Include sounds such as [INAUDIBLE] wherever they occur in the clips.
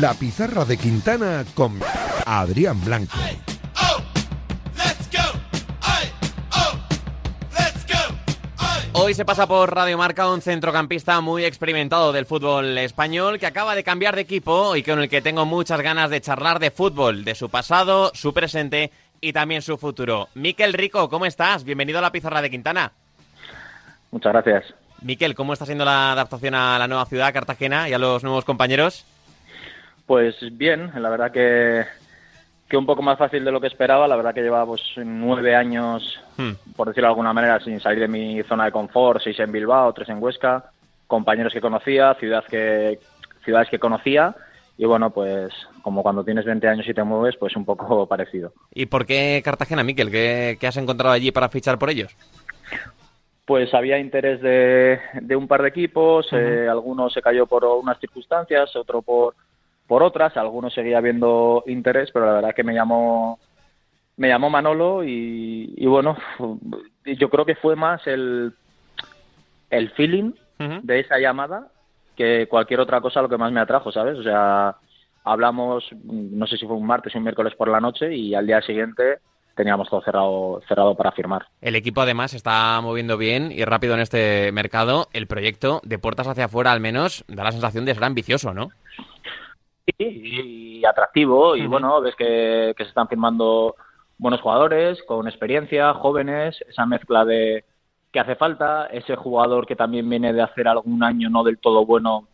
La pizarra de Quintana con Adrián Blanco. Hoy se pasa por Radio Marca un centrocampista muy experimentado del fútbol español que acaba de cambiar de equipo y con el que tengo muchas ganas de charlar de fútbol, de su pasado, su presente y también su futuro. Miquel Rico, ¿cómo estás? Bienvenido a la pizarra de Quintana. Muchas gracias. Miquel, ¿cómo está siendo la adaptación a la nueva ciudad, Cartagena, y a los nuevos compañeros? Pues bien, la verdad que, que un poco más fácil de lo que esperaba. La verdad que llevaba pues, nueve años, Hmm. por decirlo de alguna manera, sin salir de mi zona de confort, seis en Bilbao, tres en Huesca, compañeros que conocía, ciudad que, ciudades que conocía. Y bueno, pues como cuando tienes 20 años y te mueves, pues un poco [LAUGHS] parecido. ¿Y por qué Cartagena, Miquel? ¿Qué, qué has encontrado allí para fichar por ellos? Pues había interés de, de un par de equipos, eh, algunos se cayó por unas circunstancias, otro por, por otras, algunos seguía habiendo interés, pero la verdad que me llamó me llamó Manolo y, y bueno, yo creo que fue más el, el feeling de esa llamada que cualquier otra cosa lo que más me atrajo, ¿sabes? O sea, hablamos, no sé si fue un martes o un miércoles por la noche y al día siguiente teníamos todo cerrado, cerrado para firmar. El equipo además está moviendo bien y rápido en este mercado. El proyecto de puertas hacia afuera al menos da la sensación de ser ambicioso, ¿no? Y, y atractivo y bueno, ves que, que se están firmando buenos jugadores con experiencia, jóvenes, esa mezcla de que hace falta, ese jugador que también viene de hacer algún año no del todo bueno,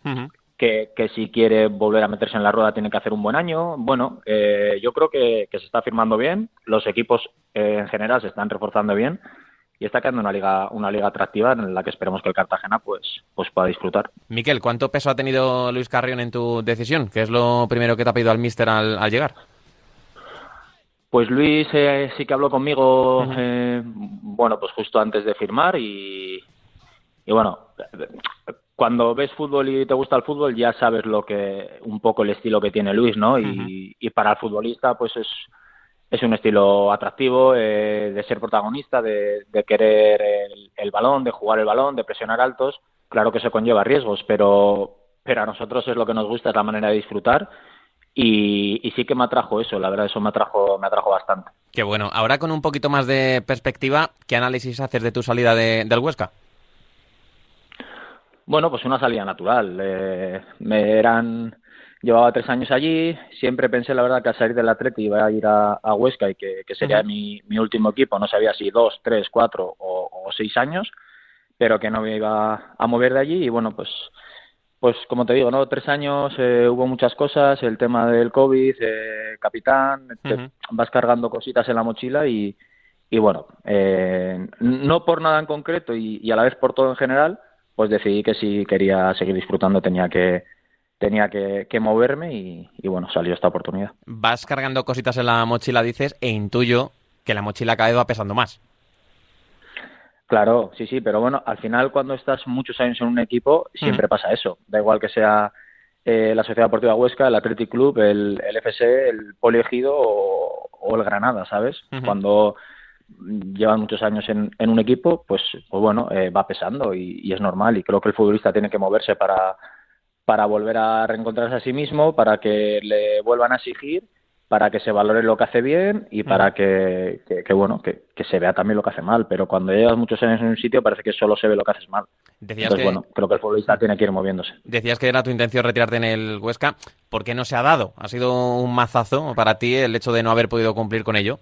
que, que si quiere volver a meterse en la rueda tiene que hacer un buen año. Bueno, eh, yo creo que, que se está firmando bien, los equipos eh, en general se están reforzando bien y está quedando una liga una liga atractiva en la que esperemos que el Cartagena pues pues pueda disfrutar. Miquel, ¿cuánto peso ha tenido Luis Carrión en tu decisión? ¿Qué es lo primero que te ha pedido al míster al, al llegar? Pues Luis eh, sí que habló conmigo, eh, bueno, pues justo antes de firmar y, y bueno, cuando ves fútbol y te gusta el fútbol ya sabes lo que un poco el estilo que tiene Luis, ¿no? Y, y para el futbolista pues es, es un estilo atractivo eh, de ser protagonista, de, de querer el, el balón, de jugar el balón, de presionar altos. Claro que eso conlleva riesgos, pero, pero a nosotros es lo que nos gusta, es la manera de disfrutar y, y sí que me atrajo eso, la verdad, eso me atrajo, me atrajo bastante. Qué bueno. Ahora con un poquito más de perspectiva, ¿qué análisis haces de tu salida de- del Huesca? Bueno, pues una salida natural. Eh, me eran, llevaba tres años allí, siempre pensé la verdad que al salir del Atleti iba a ir a, a Huesca y que, que sería mi, mi último equipo, no sabía si dos, tres, cuatro o, o seis años, pero que no me iba a mover de allí. Y bueno, pues pues como te digo, ¿no? Tres años, eh, hubo muchas cosas, el tema del COVID, eh, capitán, te vas cargando cositas en la mochila y, y bueno, eh, no por nada en concreto y, y a la vez por todo en general, pues decidí que si quería seguir disfrutando. Tenía que tenía que, que moverme y, y bueno, salió esta oportunidad. Vas cargando cositas en la mochila, dices, e intuyo que la mochila cada vez va pesando más. Claro, sí, sí, pero bueno, al final cuando estás muchos años en un equipo siempre pasa eso. Da igual que sea eh, la Sociedad Deportiva Huesca, el Athletic Club, el, el FC, el Poliegido o, o el Granada, ¿sabes? Cuando llevan muchos años en, en un equipo, pues, pues bueno, eh, va pesando y, y es normal. Y creo que el futbolista tiene que moverse para, para volver a reencontrarse a sí mismo, para que le vuelvan a exigir, para que se valore lo que hace bien y para que, que, que, bueno, que, que se vea también lo que hace mal. Pero cuando llevas muchos años en un sitio parece que solo se ve lo que haces mal. Decías Entonces, que, bueno, creo que el futbolista tiene que ir moviéndose. decías que era tu intención retirarte en el Huesca. ¿Por qué no se ha dado? ¿Ha sido un mazazo para ti el hecho de no haber podido cumplir con ello?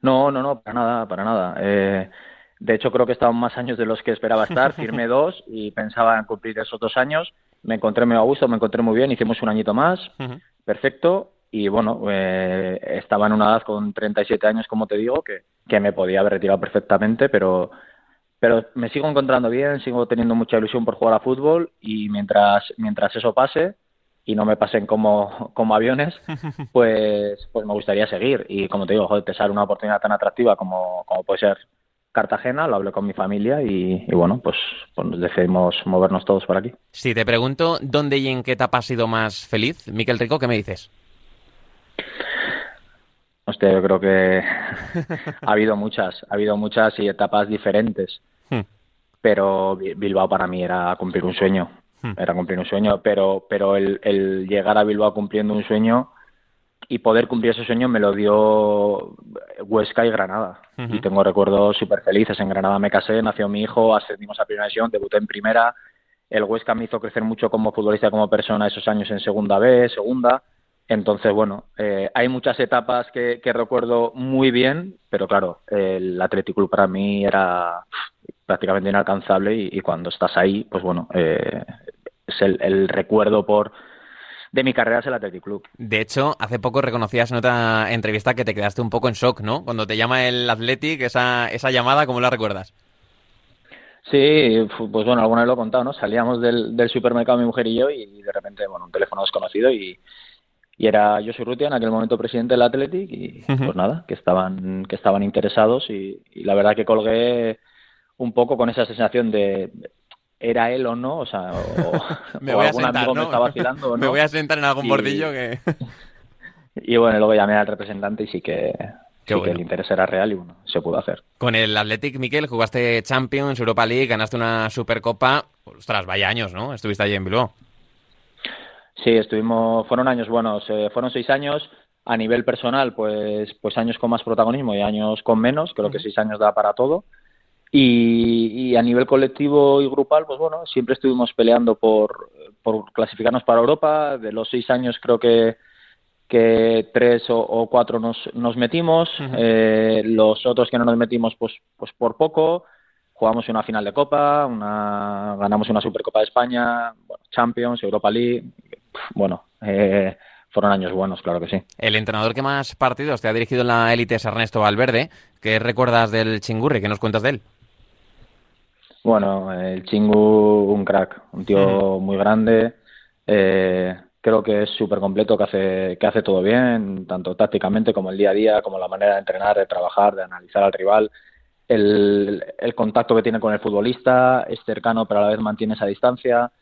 No, no, no, para nada, para nada. Eh, de hecho, creo que he estado más años de los que esperaba estar. [LAUGHS] Firmé dos y pensaba en cumplir esos dos años. Me encontré muy a gusto, me encontré muy bien. Hicimos un añito más, perfecto. Y bueno, eh, estaba en una edad con 37 años, como te digo, que, que me podía haber retirado perfectamente, pero, pero me sigo encontrando bien, sigo teniendo mucha ilusión por jugar a fútbol y mientras, mientras eso pase y no me pasen como, como aviones, [LAUGHS] pues, pues me gustaría seguir. Y como te digo, joder, te sale una oportunidad tan atractiva como, como puede ser Cartagena, lo hablé con mi familia y, y bueno, pues, pues decidimos movernos todos por aquí. Si te pregunto dónde y en qué etapa has sido más feliz, Miquel Rico, ¿qué me dices? Hostia, yo creo que [LAUGHS] ha habido muchas, ha habido muchas y etapas diferentes. Hmm. Pero Bi- Bilbao para mí era cumplir un sueño. Hmm. Era cumplir un sueño, pero, pero el, el llegar a Bilbao cumpliendo un sueño y poder cumplir ese sueño me lo dio Huesca y Granada. Y tengo recuerdos súper felices. En Granada me casé, nació mi hijo, ascendimos a primera división, debuté en primera. El Huesca me hizo crecer mucho como futbolista, como persona esos años en segunda B, segunda. Entonces, bueno, eh, hay muchas etapas que, recuerdo muy bien, pero claro, el Athletic Club para mí era prácticamente inalcanzable y, cuando estás ahí, pues bueno, eh, es el recuerdo por de mi carrera es el Athletic Club. De hecho, hace poco reconocías en otra entrevista que te quedaste un poco en shock, ¿no? Cuando te llama el Athletic, esa, esa llamada, ¿cómo la recuerdas? Sí, pues bueno, alguna vez lo he contado, ¿no? Salíamos del, supermercado mi mujer y yo y de repente, bueno, un teléfono desconocido y, y era yo soy Rutia, en aquel momento presidente del Athletic y pues nada, que estaban que estaban interesados y, y, la verdad que colgué un poco con esa sensación de era él o no, o sea, o, [LAUGHS] me voy a sentar, me estaba vacilando [LAUGHS] Me voy a sentar en algún bordillo que... [LAUGHS] y bueno, luego llamé al representante y sí que... que el interés era real y bueno, se pudo hacer. Con el Athletic, Miquel, jugaste Champions, Europa League, ganaste una Supercopa. Ostras, vaya años, ¿no? Estuviste allí en Bilbao. Sí, estuvimos, fueron años buenos, eh, fueron seis años. A nivel personal, pues, pues años con más protagonismo y años con menos. Creo que seis años da para todo. Y, a nivel colectivo y grupal, pues bueno, siempre estuvimos peleando por, por clasificarnos para Europa. De los seis años creo que, que tres o, cuatro nos, nos metimos. eh, los otros que no nos metimos, pues, pues por poco. Jugamos una final de Copa, una, ganamos una Supercopa de España, Champions, Europa League. Bueno, eh, fueron años buenos, claro que sí. El entrenador que más partidos te ha dirigido en la élite es Ernesto Valverde. ¿Qué recuerdas del Chingurri? ¿Qué nos cuentas de él? Bueno, el Chingu, un crack, un tío muy grande. Eh, creo que es súper completo, que hace, que hace todo bien, tanto tácticamente como el día a día, como la manera de entrenar, de trabajar, de analizar al rival. El, el contacto que tiene con el futbolista es cercano, pero a la vez mantiene esa distancia.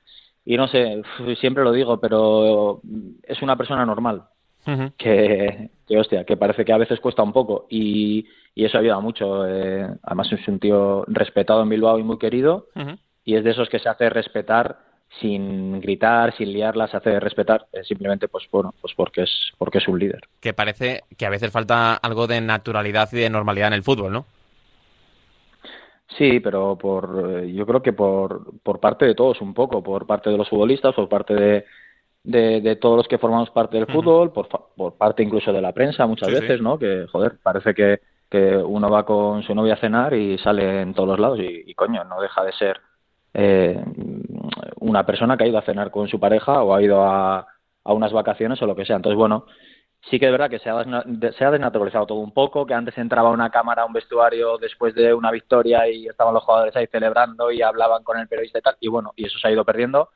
Y no sé, siempre lo digo, pero es una persona normal. que, que, hostia, que parece que a veces cuesta un poco. Y, y eso ayuda mucho. Eh, además es un tío respetado en Bilbao y muy querido y es de esos que se hace respetar sin gritar, sin liarla, se hace respetar eh, simplemente pues bueno, pues porque es porque es un líder. Que parece que a veces falta algo de naturalidad y de normalidad en el fútbol, ¿no? Sí, pero por eh, yo creo que por, por parte de todos un poco, por parte de los futbolistas, por parte de, de, todos los que formamos parte del fútbol, por, por parte incluso de la prensa muchas veces, ¿no? Que, joder, parece que, que uno va con su novia a cenar y sale en todos los lados y, coño, no deja de ser eh, una persona que ha ido a cenar con su pareja o ha ido a, a unas vacaciones o lo que sea. Entonces, bueno, sí que es verdad que se ha, se ha desnaturalizado todo un poco, que antes entraba una cámara a un vestuario después de una victoria y estaban los jugadores ahí celebrando y hablaban con el periodista y tal, y bueno, y eso se ha ido perdiendo,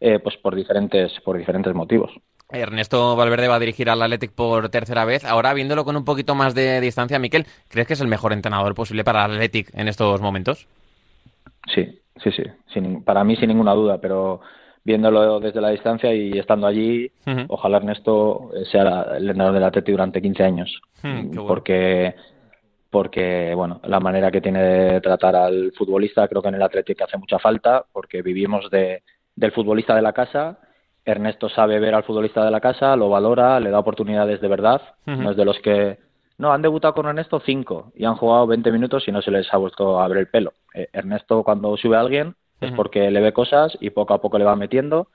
eh, pues por diferentes, por diferentes motivos. Ernesto Valverde va a dirigir al Athletic por tercera vez. Ahora, viéndolo con un poquito más de distancia, Miquel, ¿crees que es el mejor entrenador posible para el Athletic en estos momentos? Sí, sí, sí. para mí, sin ninguna duda, pero viéndolo desde la distancia y estando allí, ojalá Ernesto sea el entrenador del Athletic durante 15 años. Porque porque bueno, la manera que tiene de tratar al futbolista creo que en el Athletic hace mucha falta porque vivimos de, del futbolista de la casa Ernesto sabe ver al futbolista de la casa, lo valora, le da oportunidades de verdad. No es de los que. No, han debutado con Ernesto cinco y han jugado 20 minutos y no se les ha vuelto a ver el pelo. Eh, Ernesto, cuando sube a alguien, es porque le ve cosas y poco a poco le va metiendo.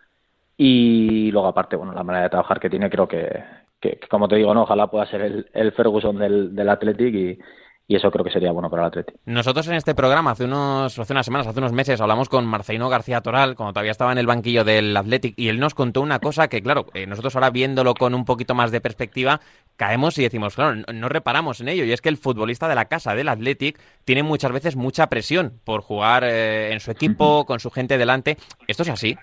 Y luego, aparte, bueno, la manera de trabajar que tiene, creo que, que, como te digo, no, ojalá pueda ser el, el Ferguson del, del Athletic y, y eso creo que sería bueno para el Atleti. Nosotros en este programa, hace, unos, hace unas semanas, hace unos meses, hablamos con Marcelino García Toral, cuando todavía estaba en el banquillo del Athletic, y él nos contó una cosa que, claro, eh, nosotros ahora viéndolo con un poquito más de perspectiva, caemos y decimos, claro, no, reparamos en ello, y es que el futbolista de la casa del Athletic tiene muchas veces mucha presión por jugar eh, en su equipo, con su gente delante. ¿Esto es así?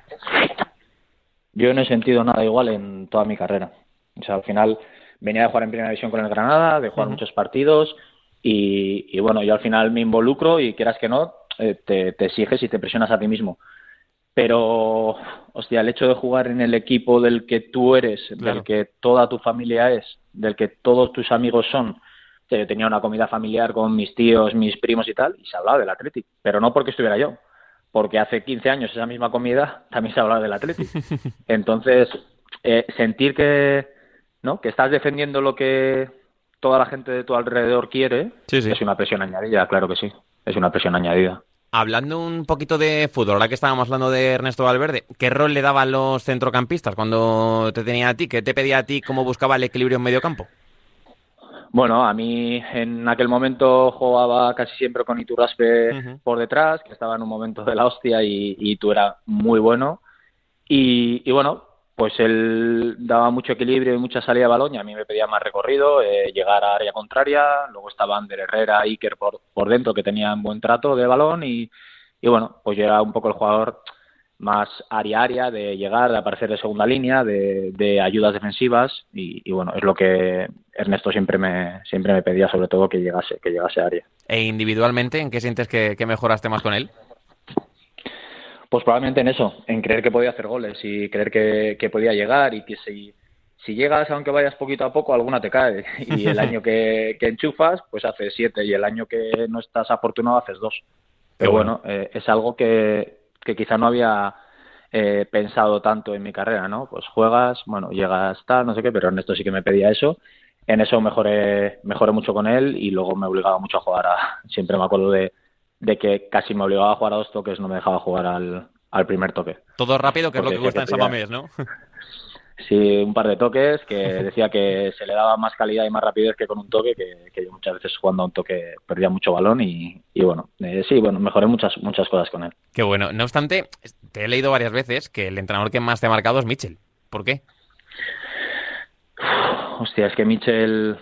Yo no he sentido nada igual en toda mi carrera. O sea, al final venía de jugar en primera división con el Granada, de jugar muchos partidos y, bueno, yo al final me involucro y quieras que no, eh, te, te, exiges y te presionas a ti mismo. Pero, hostia, el hecho de jugar en el equipo del que tú eres, del que toda tu familia es, del que todos tus amigos son. Yo tenía una comida familiar con mis tíos, mis primos y tal, y se hablaba del Athletic, pero no porque estuviera yo, porque hace 15 años esa misma comida [LAUGHS] también se hablaba del Atlético. [LAUGHS] Entonces, eh, sentir que, ¿no? que estás defendiendo lo que toda la gente de tu alrededor quiere es una presión añadida, claro que sí, es una presión añadida. Hablando un poquito de fútbol, ahora que estábamos hablando de Ernesto Valverde, ¿qué rol le daban los centrocampistas cuando te tenía a ti? ¿Qué te pedía a ti? ¿Cómo buscaba el equilibrio en medio campo? Bueno, a mí en aquel momento jugaba casi siempre con Iturraspe por detrás, que estaba en un momento de la hostia y, y tú era muy bueno. Y, bueno, pues él daba mucho equilibrio y mucha salida de balón y a mí me pedía más recorrido, eh, llegar a área contraria. Luego estaba Ander Herrera, Iker por, por dentro que tenían buen trato de balón y, y bueno, pues yo era un poco el jugador más área área de llegar, de aparecer de segunda línea, de, ayudas defensivas y, bueno, es lo que Ernesto siempre me siempre me pedía sobre todo que llegase, que llegase a área. ¿E individualmente en qué sientes que, mejoraste más con él? Pues probablemente en eso, en creer que podía hacer goles y creer que, podía llegar y que si, si llegas, aunque vayas poquito a poco, alguna te cae. [LAUGHS] Y el año que, enchufas, pues haces siete y el año que no estás afortunado haces dos. Pero bueno, eh, es algo que, que quizá no había eh, pensado tanto en mi carrera, ¿no? Pues juegas, bueno, llegas tal, no sé qué, pero Ernesto sí que me pedía eso. En eso mejoré, mejoré mucho con él y luego me obligaba mucho a jugar a, siempre me acuerdo de, de que casi me obligaba a jugar a dos toques, no me dejaba jugar al, al primer toque. Todo rápido, que es lo que gusta en Samamés, ¿no? [LAUGHS] sí, un par de toques que [LAUGHS] decía que se le daba más calidad y más rapidez que con un toque, que, yo muchas veces jugando a un toque perdía mucho balón y, bueno, eh, sí, bueno, mejoré muchas, muchas cosas con él. Qué bueno. No obstante, te he leído varias veces que el entrenador que más te ha marcado es Mitchell. ¿Por qué? Hostia, es que Mitchell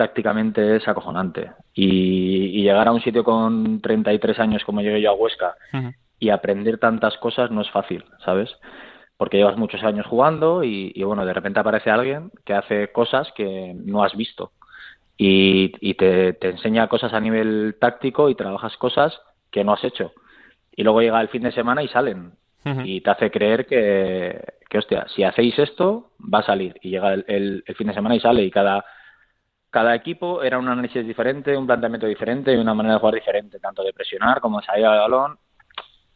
tácticamente es acojonante. Y, llegar a un sitio con 33 años como llegué yo a Huesca y aprender tantas cosas no es fácil, ¿sabes? porque llevas muchos años jugando y, bueno, de repente aparece alguien que hace cosas que no has visto y, te, enseña cosas a nivel táctico y trabajas cosas que no has hecho. Y luego llega el fin de semana y salen y te hace creer que, que, hostia, si hacéis esto, va a salir. Y llega el, fin de semana y sale y cada, cada equipo era un análisis diferente, un planteamiento diferente y una manera de jugar diferente, tanto de presionar como de salir al balón.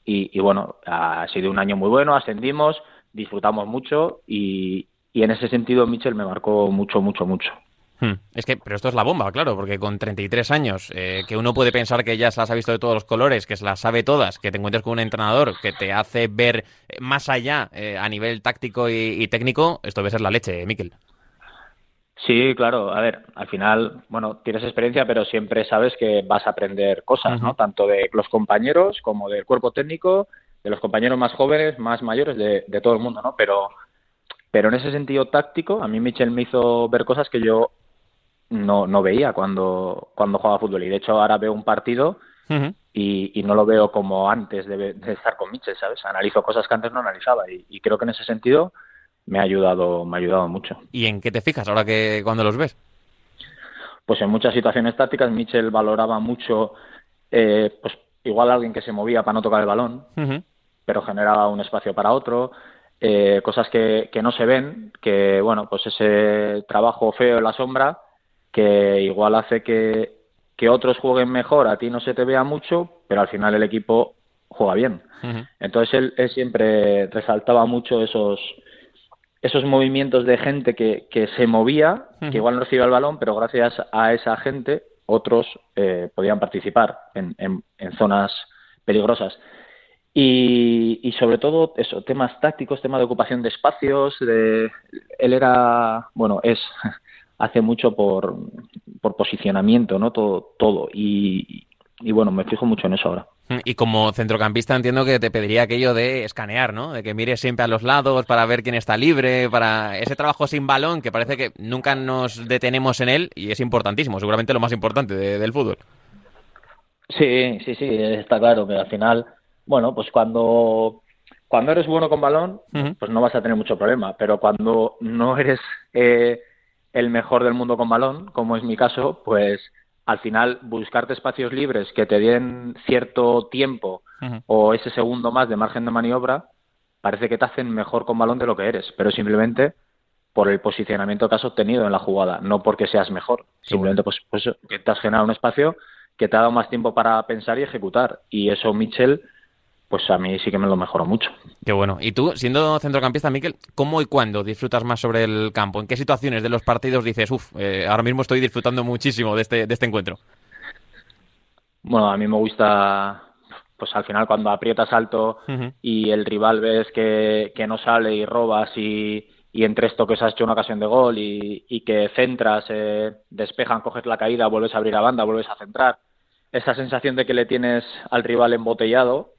Y, y bueno, ha sido un año muy bueno, ascendimos, disfrutamos mucho y, en ese sentido Mitchell me marcó mucho, mucho, mucho. Hmm. Es que, pero esto es la bomba, claro, porque con 33 años, eh, que uno puede pensar que ya se las ha visto de todos los colores, que se las sabe todas, que te encuentres con un entrenador que te hace ver eh, más allá eh, a nivel táctico y, técnico, esto debe ser la leche, Miquel. Sí, claro. A ver, al final, bueno, tienes experiencia, pero siempre sabes que vas a aprender cosas, ¿no? Tanto de los compañeros como del cuerpo técnico de los compañeros más jóvenes, más mayores de, todo el mundo, ¿no? Pero, pero en ese sentido táctico, a mí Michel me hizo ver cosas que yo no, no veía cuando, cuando jugaba fútbol. Y de hecho ahora veo un partido y, no lo veo como antes de, estar con Michel, ¿sabes? Analizo cosas que antes no analizaba y, creo que en ese sentido me ha ayudado, me ha ayudado mucho. ¿Y en qué te fijas ahora que cuando los ves? Pues en muchas situaciones tácticas Michel valoraba mucho, eh, pues igual alguien que se movía para no tocar el balón pero generaba un espacio para otro, eh, cosas que, que no se ven, que bueno, pues ese trabajo feo en la sombra, que igual hace que, que otros jueguen mejor, a ti no se te vea mucho, pero al final el equipo juega bien. Entonces él, siempre resaltaba mucho esos esos movimientos de gente que, que se movía, que igual no recibía el balón, pero gracias a esa gente otros eh, podían participar en, en, en zonas peligrosas. Y, sobre todo eso, temas tácticos, tema de ocupación de espacios. De, él era, bueno, es, [LAUGHS] hace mucho por, por posicionamiento, ¿no? Todo, todo. Y, y bueno, me fijo mucho en eso ahora. Y como centrocampista entiendo que te pediría aquello de escanear, ¿no? De que mires siempre a los lados para ver quién está libre, para ese trabajo sin balón que parece que nunca nos detenemos en él y es importantísimo, seguramente lo más importante del fútbol. Sí, sí, sí, está claro que al final bueno, pues cuando, cuando eres bueno con balón, pues no vas a tener mucho problema, pero cuando no eres eh, el mejor del mundo con balón, como es mi caso, pues al final buscarte espacios libres que te den cierto tiempo o ese segundo más de margen de maniobra, parece que te hacen mejor con balón de lo que eres, pero simplemente por el posicionamiento que has obtenido en la jugada, no porque seas mejor, simplemente pues, pues que te has generado un espacio que te ha dado más tiempo para pensar y ejecutar. Y eso Mitchell pues a mí sí que me lo mejoró mucho. Qué bueno. Y tú, siendo centrocampista, Miquel, ¿cómo y cuándo disfrutas más sobre el campo? ¿En qué situaciones de los partidos dices, uff, eh, ahora mismo estoy disfrutando muchísimo de este, de este encuentro? Bueno, a mí me gusta, pues al final cuando aprietas alto y el rival ves que, que no sale y robas y, y en tres toques has hecho una ocasión de gol y, y que centras, eh, despejan, coges la caída, vuelves a abrir a banda, vuelves a centrar. Esa sensación de que le tienes al rival embotellado,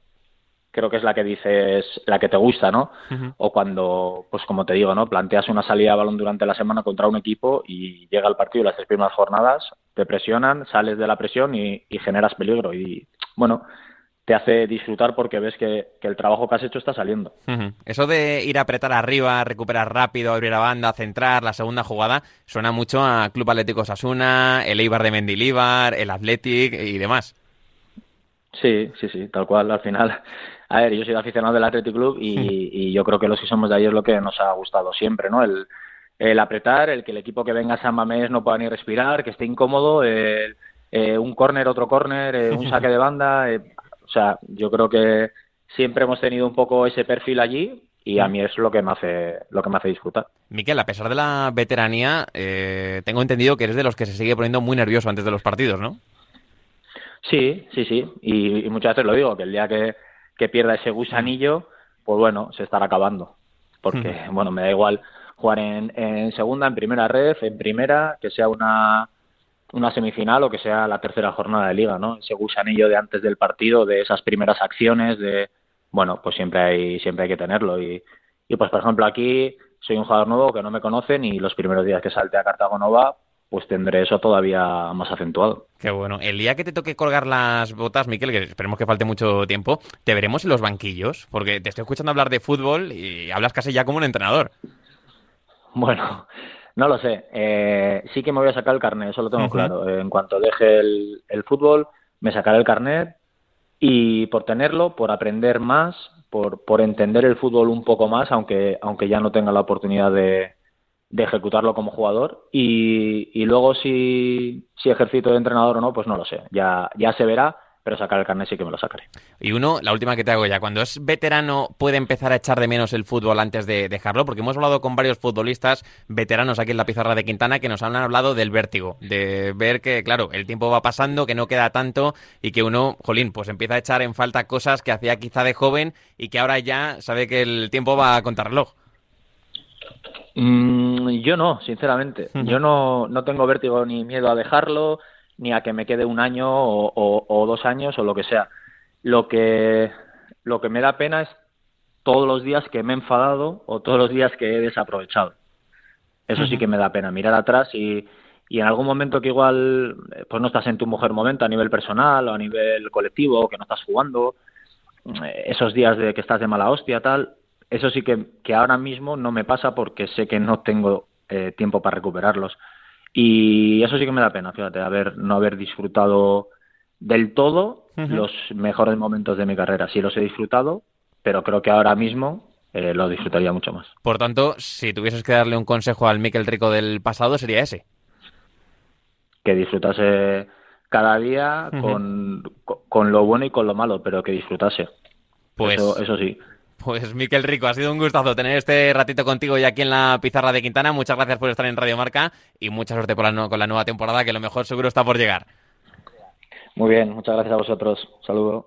creo que es la que dices, la que te gusta, ¿no? O cuando, pues como te digo, ¿no? Planteas una salida de balón durante la semana contra un equipo y llega el partido las tres primeras jornadas, te presionan, sales de la presión y, y generas peligro. Y bueno, te hace disfrutar porque ves que, que, el trabajo que has hecho está saliendo. Eso de ir a apretar arriba, recuperar rápido, abrir la banda, centrar la segunda jugada, suena mucho a Club Atlético Sasuna, el Eibar de Mendilíbar, el Athletic y demás. Sí, sí, sí, tal cual. Al final, [LAUGHS] a ver, yo soy aficionado del Athletic Club y, y, yo creo que los que somos de ahí es lo que nos ha gustado siempre, ¿no? El, el apretar, el que el equipo que venga a San Mamés no pueda ni respirar, que esté incómodo, el, eh, un córner, otro córner, eh, un saque de banda. Eh, o sea, yo creo que siempre hemos tenido un poco ese perfil allí y a mí es lo que me hace lo que me hace disfrutar. Miquel, a pesar de la veteranía, eh, tengo entendido que eres de los que se sigue poniendo muy nervioso antes de los partidos, ¿no? Sí, sí, sí. Y, y muchas veces lo digo, que el día que, que pierda ese gusanillo, pues bueno, se estará acabando. Porque, bueno, me da igual jugar en, en segunda, en primera red, en primera, que sea una, una semifinal o que sea la tercera jornada de liga, ¿no? Ese gusanillo de antes del partido, de esas primeras acciones, de bueno, pues siempre hay siempre hay que tenerlo y, y pues por ejemplo aquí soy un jugador nuevo que no me conocen y los primeros días que salte a Cartago Nova pues tendré eso todavía más acentuado. Qué bueno. El día que te toque colgar las botas, Miquel, que esperemos que falte mucho tiempo, te veremos en los banquillos, porque te estoy escuchando hablar de fútbol y hablas casi ya como un entrenador. Bueno, no lo sé. Eh, sí que me voy a sacar el carnet, eso lo tengo uh -huh. claro. En cuanto deje el, el, fútbol, me sacaré el carnet y por tenerlo, por aprender más, por, por entender el fútbol un poco más, aunque, aunque ya no tenga la oportunidad de, de ejecutarlo como jugador. Y, y luego si, si ejercito de entrenador o no, pues no lo sé. Ya, ya se verá pero sacar el carnet sí que me lo sacaré. Y uno, la última que te hago ya, cuando es veterano puede empezar a echar de menos el fútbol antes de dejarlo, porque hemos hablado con varios futbolistas veteranos aquí en la pizarra de Quintana que nos han hablado del vértigo, de ver que, claro, el tiempo va pasando, que no queda tanto y que uno, jolín, pues empieza a echar en falta cosas que hacía quizá de joven y que ahora ya sabe que el tiempo va a contrarreloj. Mm, yo no, sinceramente. Uh -huh. Yo no, no tengo vértigo ni miedo a dejarlo ni a que me quede un año o, o, o, dos años o lo que sea. Lo que, lo que me da pena es todos los días que me he enfadado o todos los días que he desaprovechado. Eso uh -huh. sí que me da pena, mirar atrás y, y en algún momento que igual pues no estás en tu mejor momento a nivel personal o a nivel colectivo, que no estás jugando, esos días de que estás de mala hostia, tal, eso sí que, que ahora mismo no me pasa porque sé que no tengo eh, tiempo para recuperarlos. Y eso sí que me da pena, fíjate, haber, no haber disfrutado del todo uh -huh. los mejores momentos de mi carrera. Sí los he disfrutado, pero creo que ahora mismo eh, lo disfrutaría mucho más. Por tanto, si tuvieses que darle un consejo al Miquel Rico del pasado, sería ese. Que disfrutase cada día uh -huh. con, con, lo bueno y con lo malo, pero que disfrutase. Pues eso, eso sí. Pues Miquel Rico, ha sido un gustazo tener este ratito contigo y aquí en la pizarra de Quintana. Muchas gracias por estar en Radio Marca y mucha suerte por la, con la nueva temporada, que lo mejor seguro está por llegar. Muy bien, muchas gracias a vosotros. Saludos.